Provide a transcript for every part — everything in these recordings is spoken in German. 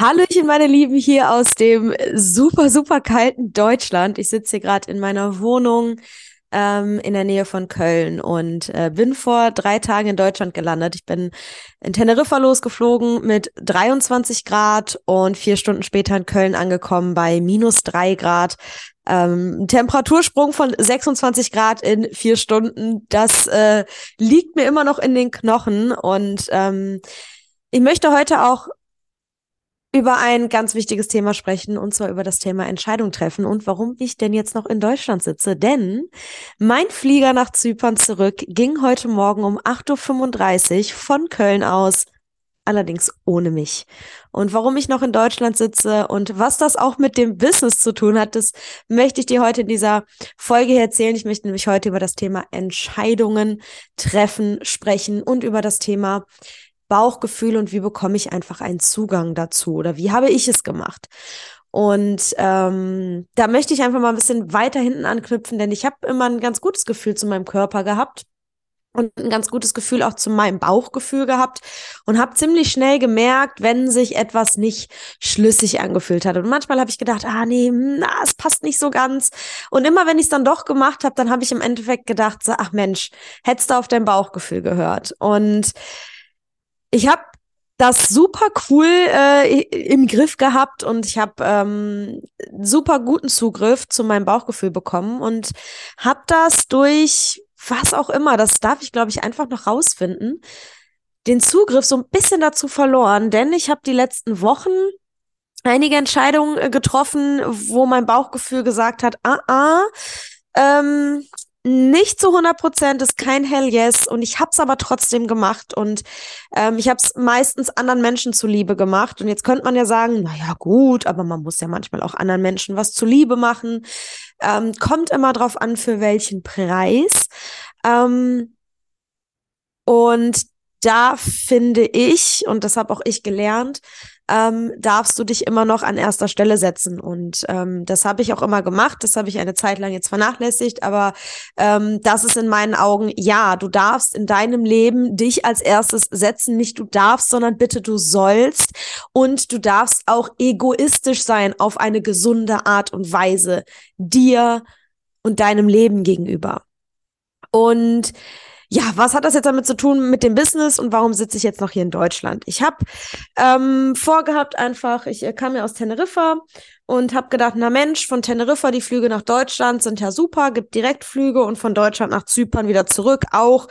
Hallöchen, meine Lieben, hier aus dem super, super kalten Deutschland. Ich sitze hier gerade in meiner Wohnung ähm, in der Nähe von Köln und äh, bin vor drei Tagen in Deutschland gelandet. Ich bin in Teneriffa losgeflogen mit 23 Grad und vier Stunden später in Köln angekommen bei minus drei Grad. Ähm, Temperatursprung von 26 Grad in vier Stunden, das äh, liegt mir immer noch in den Knochen und ähm, ich möchte heute auch über ein ganz wichtiges Thema sprechen, und zwar über das Thema Entscheidung treffen und warum ich denn jetzt noch in Deutschland sitze. Denn mein Flieger nach Zypern zurück ging heute Morgen um 8.35 Uhr von Köln aus, allerdings ohne mich. Und warum ich noch in Deutschland sitze und was das auch mit dem Business zu tun hat, das möchte ich dir heute in dieser Folge erzählen. Ich möchte nämlich heute über das Thema Entscheidungen treffen sprechen und über das Thema Bauchgefühl und wie bekomme ich einfach einen Zugang dazu oder wie habe ich es gemacht? Und ähm, da möchte ich einfach mal ein bisschen weiter hinten anknüpfen, denn ich habe immer ein ganz gutes Gefühl zu meinem Körper gehabt und ein ganz gutes Gefühl auch zu meinem Bauchgefühl gehabt und habe ziemlich schnell gemerkt, wenn sich etwas nicht schlüssig angefühlt hat. Und manchmal habe ich gedacht, ah nee, hm, na, es passt nicht so ganz. Und immer wenn ich es dann doch gemacht habe, dann habe ich im Endeffekt gedacht, ach Mensch, hättest du auf dein Bauchgefühl gehört. Und ich habe das super cool äh, im Griff gehabt und ich habe ähm, super guten Zugriff zu meinem Bauchgefühl bekommen und habe das durch was auch immer, das darf ich glaube ich einfach noch rausfinden, den Zugriff so ein bisschen dazu verloren, denn ich habe die letzten Wochen einige Entscheidungen äh, getroffen, wo mein Bauchgefühl gesagt hat, ah, ah, ähm, nicht zu 100 Prozent, ist kein Hell Yes und ich habe es aber trotzdem gemacht und ähm, ich habe es meistens anderen Menschen zuliebe gemacht und jetzt könnte man ja sagen, na ja gut, aber man muss ja manchmal auch anderen Menschen was zuliebe machen. Ähm, kommt immer drauf an, für welchen Preis. Ähm, und da finde ich, und das habe auch ich gelernt, ähm, darfst du dich immer noch an erster Stelle setzen. Und ähm, das habe ich auch immer gemacht. Das habe ich eine Zeit lang jetzt vernachlässigt. Aber ähm, das ist in meinen Augen, ja, du darfst in deinem Leben dich als erstes setzen. Nicht du darfst, sondern bitte du sollst. Und du darfst auch egoistisch sein auf eine gesunde Art und Weise dir und deinem Leben gegenüber. Und ja, was hat das jetzt damit zu tun mit dem Business und warum sitze ich jetzt noch hier in Deutschland? Ich habe ähm, vorgehabt einfach, ich äh, kam ja aus Teneriffa und habe gedacht, na Mensch, von Teneriffa die Flüge nach Deutschland sind ja super, gibt Direktflüge und von Deutschland nach Zypern wieder zurück auch.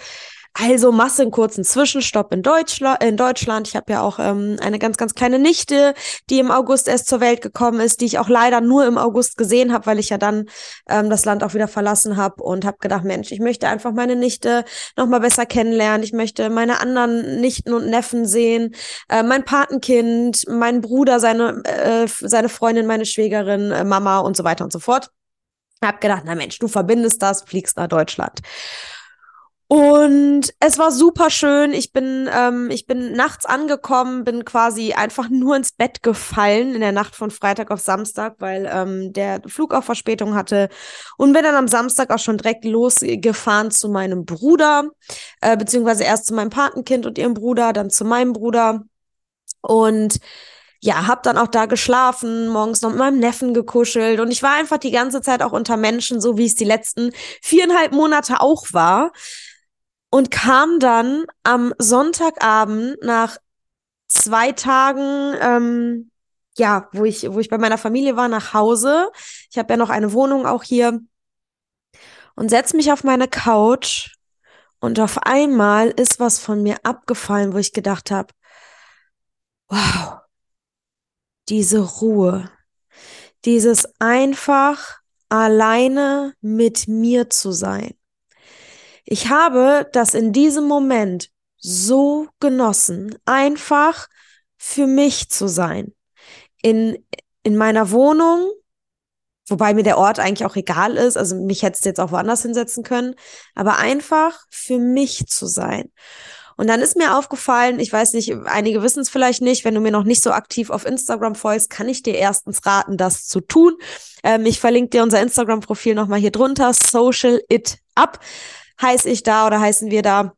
Also Masse einen kurzen Zwischenstopp in, Deutschla in Deutschland. Ich habe ja auch ähm, eine ganz, ganz kleine Nichte, die im August erst zur Welt gekommen ist, die ich auch leider nur im August gesehen habe, weil ich ja dann ähm, das Land auch wieder verlassen habe und habe gedacht, Mensch, ich möchte einfach meine Nichte noch mal besser kennenlernen. Ich möchte meine anderen Nichten und Neffen sehen, äh, mein Patenkind, mein Bruder, seine, äh, seine Freundin, meine Schwägerin, äh, Mama und so weiter und so fort. Hab gedacht, na Mensch, du verbindest das, fliegst nach Deutschland. Und es war super schön. Ich bin, ähm, ich bin nachts angekommen, bin quasi einfach nur ins Bett gefallen in der Nacht von Freitag auf Samstag, weil ähm, der Flug auch Verspätung hatte. Und bin dann am Samstag auch schon direkt losgefahren zu meinem Bruder, äh, beziehungsweise erst zu meinem Patenkind und ihrem Bruder, dann zu meinem Bruder. Und ja, hab dann auch da geschlafen, morgens noch mit meinem Neffen gekuschelt und ich war einfach die ganze Zeit auch unter Menschen, so wie es die letzten viereinhalb Monate auch war und kam dann am Sonntagabend nach zwei Tagen, ähm, ja, wo ich, wo ich bei meiner Familie war, nach Hause. Ich habe ja noch eine Wohnung auch hier und setz mich auf meine Couch und auf einmal ist was von mir abgefallen, wo ich gedacht habe, wow, diese Ruhe, dieses einfach alleine mit mir zu sein. Ich habe das in diesem Moment so genossen, einfach für mich zu sein. In, in meiner Wohnung, wobei mir der Ort eigentlich auch egal ist, also mich hättest jetzt auch woanders hinsetzen können, aber einfach für mich zu sein. Und dann ist mir aufgefallen, ich weiß nicht, einige wissen es vielleicht nicht, wenn du mir noch nicht so aktiv auf Instagram folgst, kann ich dir erstens raten, das zu tun. Ähm, ich verlinke dir unser Instagram-Profil nochmal hier drunter, Social It Up heiße ich da oder heißen wir da.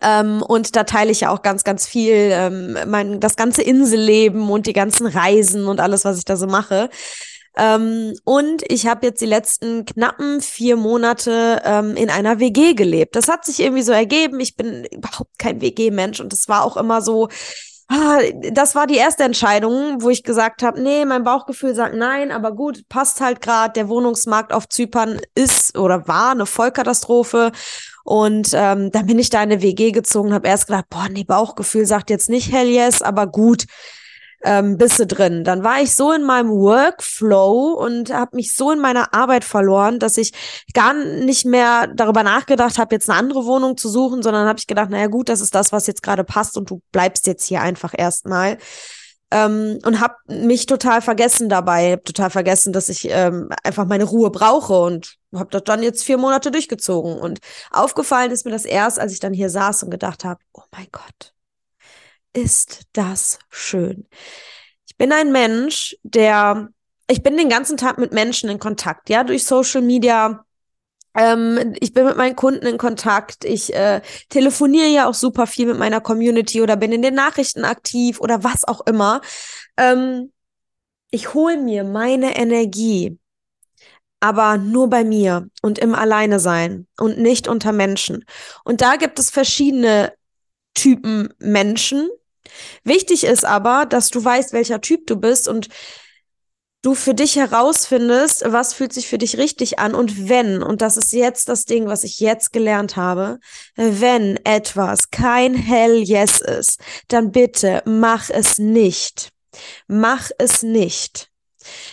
Ähm, und da teile ich ja auch ganz, ganz viel, ähm, mein, das ganze Inselleben und die ganzen Reisen und alles, was ich da so mache. Ähm, und ich habe jetzt die letzten knappen vier Monate ähm, in einer WG gelebt. Das hat sich irgendwie so ergeben. Ich bin überhaupt kein WG-Mensch und es war auch immer so, das war die erste Entscheidung, wo ich gesagt habe, nee, mein Bauchgefühl sagt nein, aber gut, passt halt gerade. Der Wohnungsmarkt auf Zypern ist oder war eine Vollkatastrophe. Und ähm, dann bin ich da in eine WG gezogen habe erst gedacht, boah, nee, Bauchgefühl sagt jetzt nicht hell yes, aber gut, ähm, bist drin. Dann war ich so in meinem Workflow und habe mich so in meiner Arbeit verloren, dass ich gar nicht mehr darüber nachgedacht habe, jetzt eine andere Wohnung zu suchen, sondern habe ich gedacht, naja gut, das ist das, was jetzt gerade passt und du bleibst jetzt hier einfach erstmal. Ähm, und habe mich total vergessen dabei, hab total vergessen, dass ich ähm, einfach meine Ruhe brauche und habe das dann jetzt vier Monate durchgezogen. Und aufgefallen ist mir das erst, als ich dann hier saß und gedacht habe, oh mein Gott, ist das schön. Ich bin ein Mensch, der, ich bin den ganzen Tag mit Menschen in Kontakt, ja, durch Social Media. Ähm, ich bin mit meinen Kunden in Kontakt. Ich äh, telefoniere ja auch super viel mit meiner Community oder bin in den Nachrichten aktiv oder was auch immer. Ähm, ich hole mir meine Energie, aber nur bei mir und im Alleine sein und nicht unter Menschen. Und da gibt es verschiedene Typen Menschen, Wichtig ist aber, dass du weißt, welcher Typ du bist und du für dich herausfindest, was fühlt sich für dich richtig an und wenn, und das ist jetzt das Ding, was ich jetzt gelernt habe, wenn etwas kein Hell Yes ist, dann bitte mach es nicht. Mach es nicht.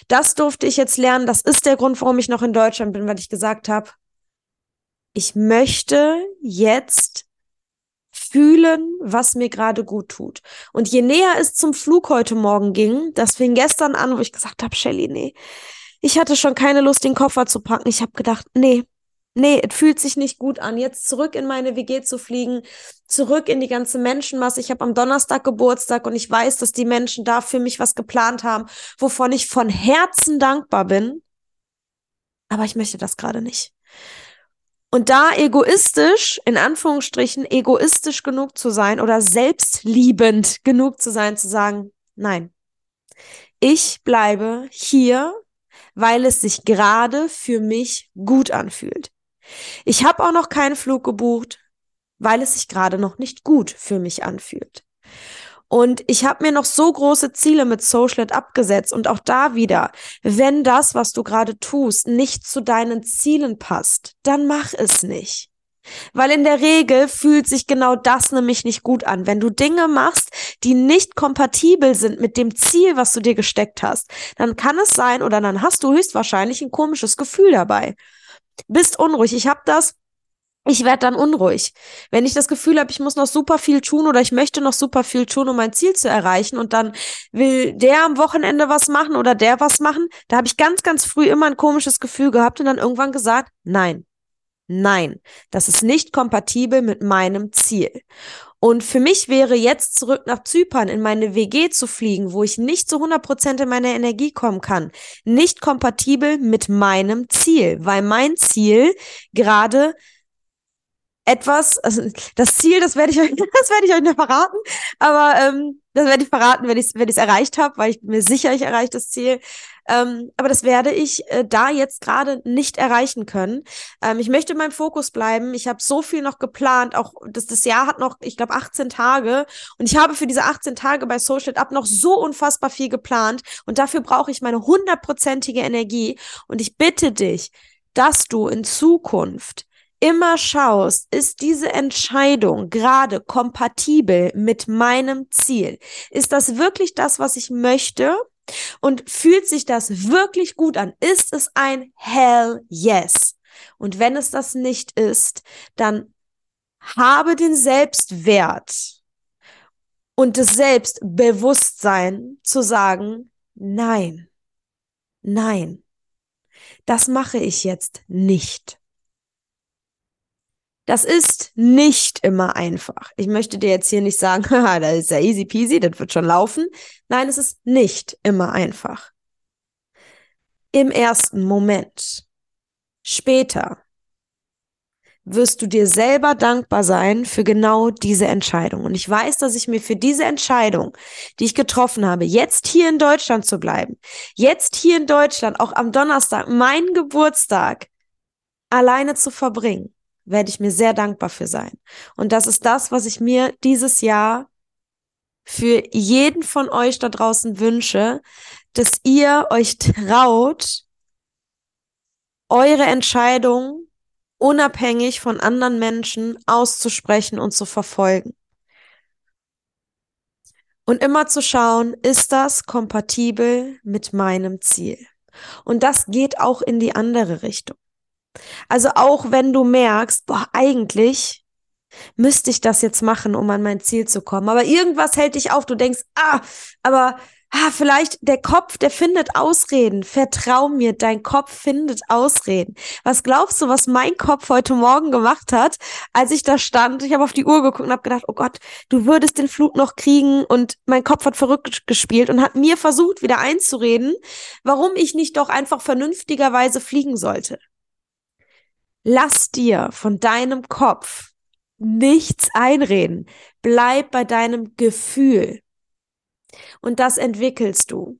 Das durfte ich jetzt lernen. Das ist der Grund, warum ich noch in Deutschland bin, weil ich gesagt habe, ich möchte jetzt fühlen, was mir gerade gut tut. Und je näher es zum Flug heute Morgen ging, das fing gestern an, wo ich gesagt habe, Shelly, nee, ich hatte schon keine Lust, den Koffer zu packen. Ich habe gedacht, nee, nee, es fühlt sich nicht gut an, jetzt zurück in meine WG zu fliegen, zurück in die ganze Menschenmasse. Ich habe am Donnerstag Geburtstag und ich weiß, dass die Menschen da für mich was geplant haben, wovon ich von Herzen dankbar bin. Aber ich möchte das gerade nicht. Und da egoistisch, in Anführungsstrichen, egoistisch genug zu sein oder selbstliebend genug zu sein, zu sagen, nein, ich bleibe hier, weil es sich gerade für mich gut anfühlt. Ich habe auch noch keinen Flug gebucht, weil es sich gerade noch nicht gut für mich anfühlt. Und ich habe mir noch so große Ziele mit Socialite abgesetzt und auch da wieder, wenn das, was du gerade tust, nicht zu deinen Zielen passt, dann mach es nicht. Weil in der Regel fühlt sich genau das nämlich nicht gut an. Wenn du Dinge machst, die nicht kompatibel sind mit dem Ziel, was du dir gesteckt hast, dann kann es sein oder dann hast du höchstwahrscheinlich ein komisches Gefühl dabei. Bist unruhig. Ich habe das ich werde dann unruhig. Wenn ich das Gefühl habe, ich muss noch super viel tun oder ich möchte noch super viel tun, um mein Ziel zu erreichen und dann will der am Wochenende was machen oder der was machen, da habe ich ganz, ganz früh immer ein komisches Gefühl gehabt und dann irgendwann gesagt, nein, nein, das ist nicht kompatibel mit meinem Ziel. Und für mich wäre jetzt zurück nach Zypern in meine WG zu fliegen, wo ich nicht zu 100 Prozent in meine Energie kommen kann, nicht kompatibel mit meinem Ziel, weil mein Ziel gerade etwas, also das Ziel, das werde ich euch, das werde ich euch noch verraten, aber ähm, das werde ich verraten, wenn ich es wenn ich's erreicht habe, weil ich bin mir sicher, ich erreiche das Ziel. Ähm, aber das werde ich äh, da jetzt gerade nicht erreichen können. Ähm, ich möchte in meinem Fokus bleiben. Ich habe so viel noch geplant. Auch das, das Jahr hat noch, ich glaube, 18 Tage. Und ich habe für diese 18 Tage bei Social Up noch so unfassbar viel geplant. Und dafür brauche ich meine hundertprozentige Energie. Und ich bitte dich, dass du in Zukunft immer schaust, ist diese Entscheidung gerade kompatibel mit meinem Ziel? Ist das wirklich das, was ich möchte? Und fühlt sich das wirklich gut an? Ist es ein Hell Yes? Und wenn es das nicht ist, dann habe den Selbstwert und das Selbstbewusstsein zu sagen, nein, nein, das mache ich jetzt nicht. Das ist nicht immer einfach. Ich möchte dir jetzt hier nicht sagen, haha, das ist ja easy peasy, das wird schon laufen. Nein, es ist nicht immer einfach. Im ersten Moment. Später. wirst du dir selber dankbar sein für genau diese Entscheidung. Und ich weiß, dass ich mir für diese Entscheidung, die ich getroffen habe, jetzt hier in Deutschland zu bleiben, jetzt hier in Deutschland, auch am Donnerstag, meinen Geburtstag, alleine zu verbringen, werde ich mir sehr dankbar für sein. Und das ist das, was ich mir dieses Jahr für jeden von euch da draußen wünsche, dass ihr euch traut, eure Entscheidung unabhängig von anderen Menschen auszusprechen und zu verfolgen. Und immer zu schauen, ist das kompatibel mit meinem Ziel? Und das geht auch in die andere Richtung. Also auch wenn du merkst, boah, eigentlich müsste ich das jetzt machen, um an mein Ziel zu kommen. Aber irgendwas hält dich auf. Du denkst, ah, aber ah, vielleicht der Kopf, der findet Ausreden. Vertrau mir, dein Kopf findet Ausreden. Was glaubst du, was mein Kopf heute Morgen gemacht hat, als ich da stand? Ich habe auf die Uhr geguckt und habe gedacht, oh Gott, du würdest den Flug noch kriegen. Und mein Kopf hat verrückt gespielt und hat mir versucht, wieder einzureden, warum ich nicht doch einfach vernünftigerweise fliegen sollte. Lass dir von deinem Kopf nichts einreden. Bleib bei deinem Gefühl. Und das entwickelst du.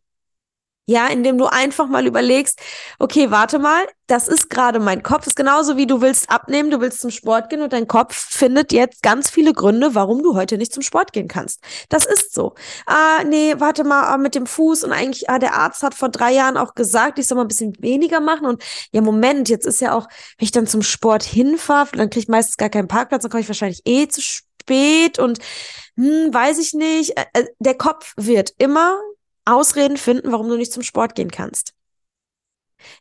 Ja, indem du einfach mal überlegst, okay, warte mal, das ist gerade mein Kopf, ist genauso wie du willst abnehmen, du willst zum Sport gehen und dein Kopf findet jetzt ganz viele Gründe, warum du heute nicht zum Sport gehen kannst. Das ist so. Ah, nee, warte mal, ah, mit dem Fuß und eigentlich, ah, der Arzt hat vor drei Jahren auch gesagt, ich soll mal ein bisschen weniger machen und ja, Moment, jetzt ist ja auch, wenn ich dann zum Sport hinfahre, dann kriege ich meistens gar keinen Parkplatz, dann komme ich wahrscheinlich eh zu spät und hm, weiß ich nicht. Äh, äh, der Kopf wird immer Ausreden finden, warum du nicht zum Sport gehen kannst.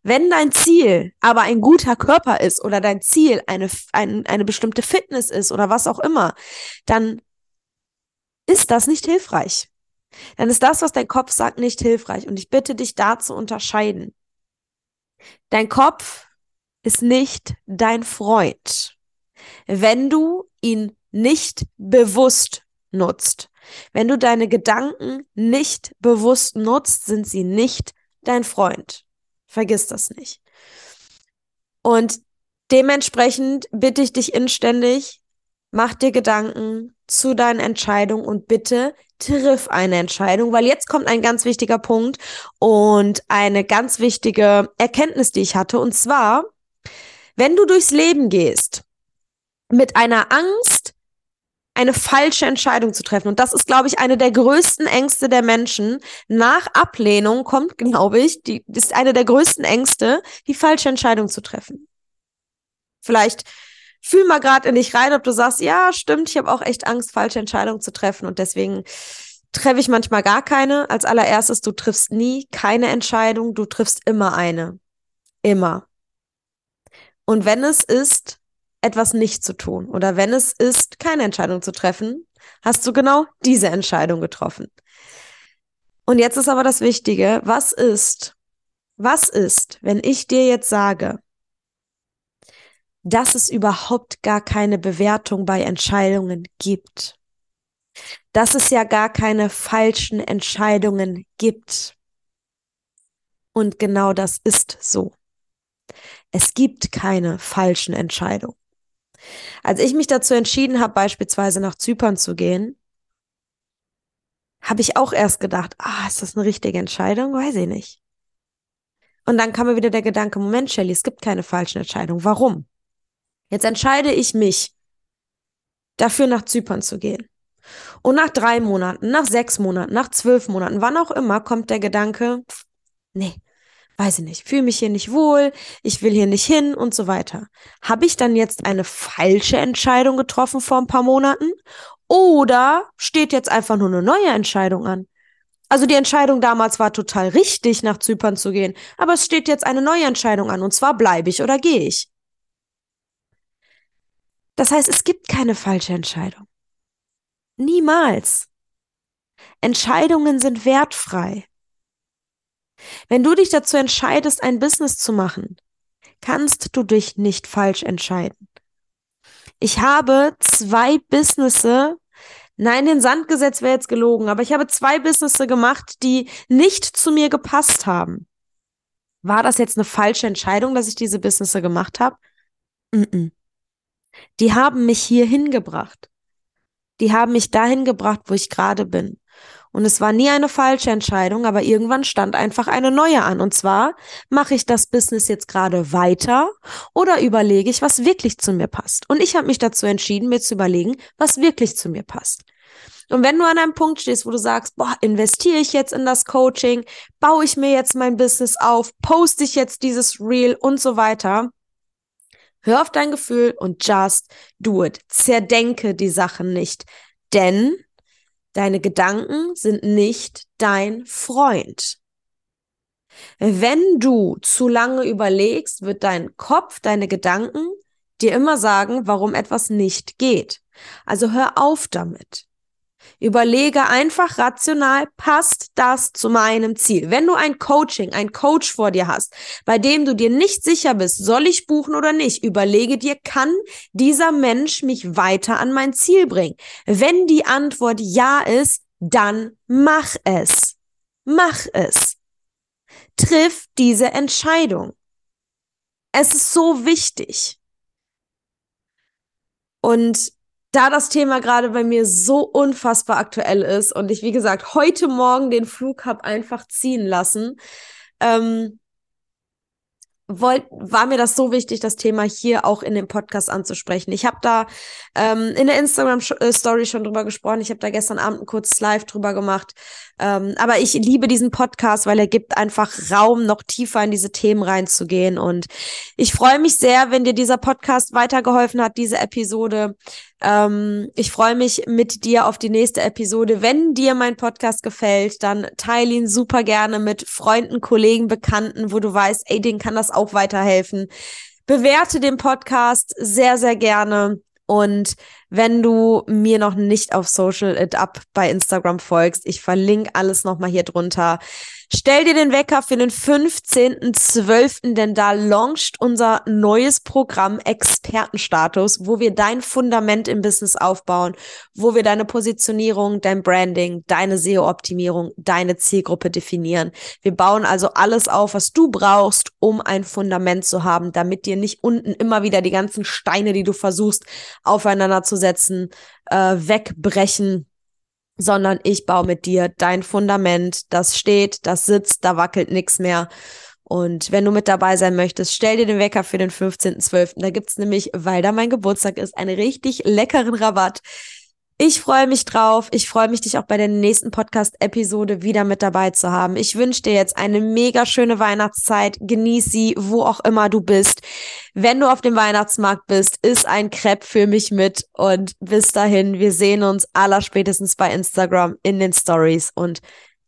Wenn dein Ziel aber ein guter Körper ist oder dein Ziel eine, ein, eine bestimmte Fitness ist oder was auch immer, dann ist das nicht hilfreich. Dann ist das, was dein Kopf sagt, nicht hilfreich. Und ich bitte dich da zu unterscheiden. Dein Kopf ist nicht dein Freund, wenn du ihn nicht bewusst nutzt. Wenn du deine Gedanken nicht bewusst nutzt, sind sie nicht dein Freund. Vergiss das nicht. Und dementsprechend bitte ich dich inständig, mach dir Gedanken zu deinen Entscheidungen und bitte triff eine Entscheidung, weil jetzt kommt ein ganz wichtiger Punkt und eine ganz wichtige Erkenntnis, die ich hatte. Und zwar, wenn du durchs Leben gehst mit einer Angst, eine falsche Entscheidung zu treffen. Und das ist, glaube ich, eine der größten Ängste der Menschen. Nach Ablehnung kommt, glaube ich, die ist eine der größten Ängste, die falsche Entscheidung zu treffen. Vielleicht fühl mal gerade in dich rein, ob du sagst, ja, stimmt, ich habe auch echt Angst, falsche Entscheidungen zu treffen und deswegen treffe ich manchmal gar keine. Als allererstes, du triffst nie keine Entscheidung, du triffst immer eine. Immer. Und wenn es ist, etwas nicht zu tun oder wenn es ist, keine Entscheidung zu treffen, hast du genau diese Entscheidung getroffen. Und jetzt ist aber das Wichtige, was ist, was ist, wenn ich dir jetzt sage, dass es überhaupt gar keine Bewertung bei Entscheidungen gibt, dass es ja gar keine falschen Entscheidungen gibt. Und genau das ist so. Es gibt keine falschen Entscheidungen. Als ich mich dazu entschieden habe, beispielsweise nach Zypern zu gehen, habe ich auch erst gedacht, ah, ist das eine richtige Entscheidung? Weiß ich nicht. Und dann kam mir wieder der Gedanke, Moment, Shelly, es gibt keine falschen Entscheidungen. Warum? Jetzt entscheide ich mich, dafür nach Zypern zu gehen. Und nach drei Monaten, nach sechs Monaten, nach zwölf Monaten, wann auch immer, kommt der Gedanke, nee, weiß ich nicht, fühle mich hier nicht wohl, ich will hier nicht hin und so weiter. Habe ich dann jetzt eine falsche Entscheidung getroffen vor ein paar Monaten? Oder steht jetzt einfach nur eine neue Entscheidung an? Also die Entscheidung damals war total richtig, nach Zypern zu gehen, aber es steht jetzt eine neue Entscheidung an, und zwar bleibe ich oder gehe ich. Das heißt, es gibt keine falsche Entscheidung. Niemals. Entscheidungen sind wertfrei. Wenn du dich dazu entscheidest, ein Business zu machen, kannst du dich nicht falsch entscheiden. Ich habe zwei Businesses, nein, den Sand gesetzt wäre jetzt gelogen, aber ich habe zwei Businesses gemacht, die nicht zu mir gepasst haben. War das jetzt eine falsche Entscheidung, dass ich diese Businesses gemacht habe? Mm -mm. Die haben mich hier hingebracht. Die haben mich dahin gebracht, wo ich gerade bin. Und es war nie eine falsche Entscheidung, aber irgendwann stand einfach eine neue an. Und zwar, mache ich das Business jetzt gerade weiter oder überlege ich, was wirklich zu mir passt? Und ich habe mich dazu entschieden, mir zu überlegen, was wirklich zu mir passt. Und wenn du an einem Punkt stehst, wo du sagst, boah, investiere ich jetzt in das Coaching, baue ich mir jetzt mein Business auf, poste ich jetzt dieses Reel und so weiter, hör auf dein Gefühl und just do it. Zerdenke die Sachen nicht, denn Deine Gedanken sind nicht dein Freund. Wenn du zu lange überlegst, wird dein Kopf, deine Gedanken dir immer sagen, warum etwas nicht geht. Also hör auf damit. Überlege einfach rational, passt das zu meinem Ziel? Wenn du ein Coaching, ein Coach vor dir hast, bei dem du dir nicht sicher bist, soll ich buchen oder nicht, überlege dir, kann dieser Mensch mich weiter an mein Ziel bringen? Wenn die Antwort ja ist, dann mach es. Mach es. Triff diese Entscheidung. Es ist so wichtig. Und da das Thema gerade bei mir so unfassbar aktuell ist und ich, wie gesagt, heute Morgen den Flug habe einfach ziehen lassen, ähm, wollt, war mir das so wichtig, das Thema hier auch in dem Podcast anzusprechen. Ich habe da ähm, in der Instagram-Story schon drüber gesprochen. Ich habe da gestern Abend ein kurzes Live drüber gemacht. Ähm, aber ich liebe diesen Podcast, weil er gibt einfach Raum, noch tiefer in diese Themen reinzugehen. Und ich freue mich sehr, wenn dir dieser Podcast weitergeholfen hat, diese Episode. Ähm, ich freue mich mit dir auf die nächste Episode. Wenn dir mein Podcast gefällt, dann teile ihn super gerne mit Freunden, Kollegen, Bekannten, wo du weißt, ey, denen kann das auch weiterhelfen. Bewerte den Podcast sehr, sehr gerne. Und wenn du mir noch nicht auf Social It Up bei Instagram folgst, ich verlinke alles nochmal hier drunter. Stell dir den Wecker für den 15.12., denn da launcht unser neues Programm Expertenstatus, wo wir dein Fundament im Business aufbauen, wo wir deine Positionierung, dein Branding, deine SEO-Optimierung, deine Zielgruppe definieren. Wir bauen also alles auf, was du brauchst, um ein Fundament zu haben, damit dir nicht unten immer wieder die ganzen Steine, die du versuchst, aufeinander zu setzen, äh, wegbrechen sondern ich baue mit dir dein Fundament, das steht, das sitzt, da wackelt nichts mehr. Und wenn du mit dabei sein möchtest, stell dir den Wecker für den 15.12. Da gibt's nämlich, weil da mein Geburtstag ist, einen richtig leckeren Rabatt. Ich freue mich drauf. Ich freue mich, dich auch bei der nächsten Podcast-Episode wieder mit dabei zu haben. Ich wünsche dir jetzt eine mega schöne Weihnachtszeit. Genieß sie, wo auch immer du bist. Wenn du auf dem Weihnachtsmarkt bist, ist ein Crepe für mich mit. Und bis dahin, wir sehen uns aller spätestens bei Instagram in den Stories. Und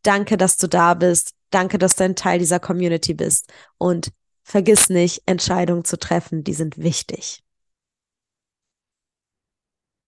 danke, dass du da bist. Danke, dass du ein Teil dieser Community bist. Und vergiss nicht, Entscheidungen zu treffen, die sind wichtig.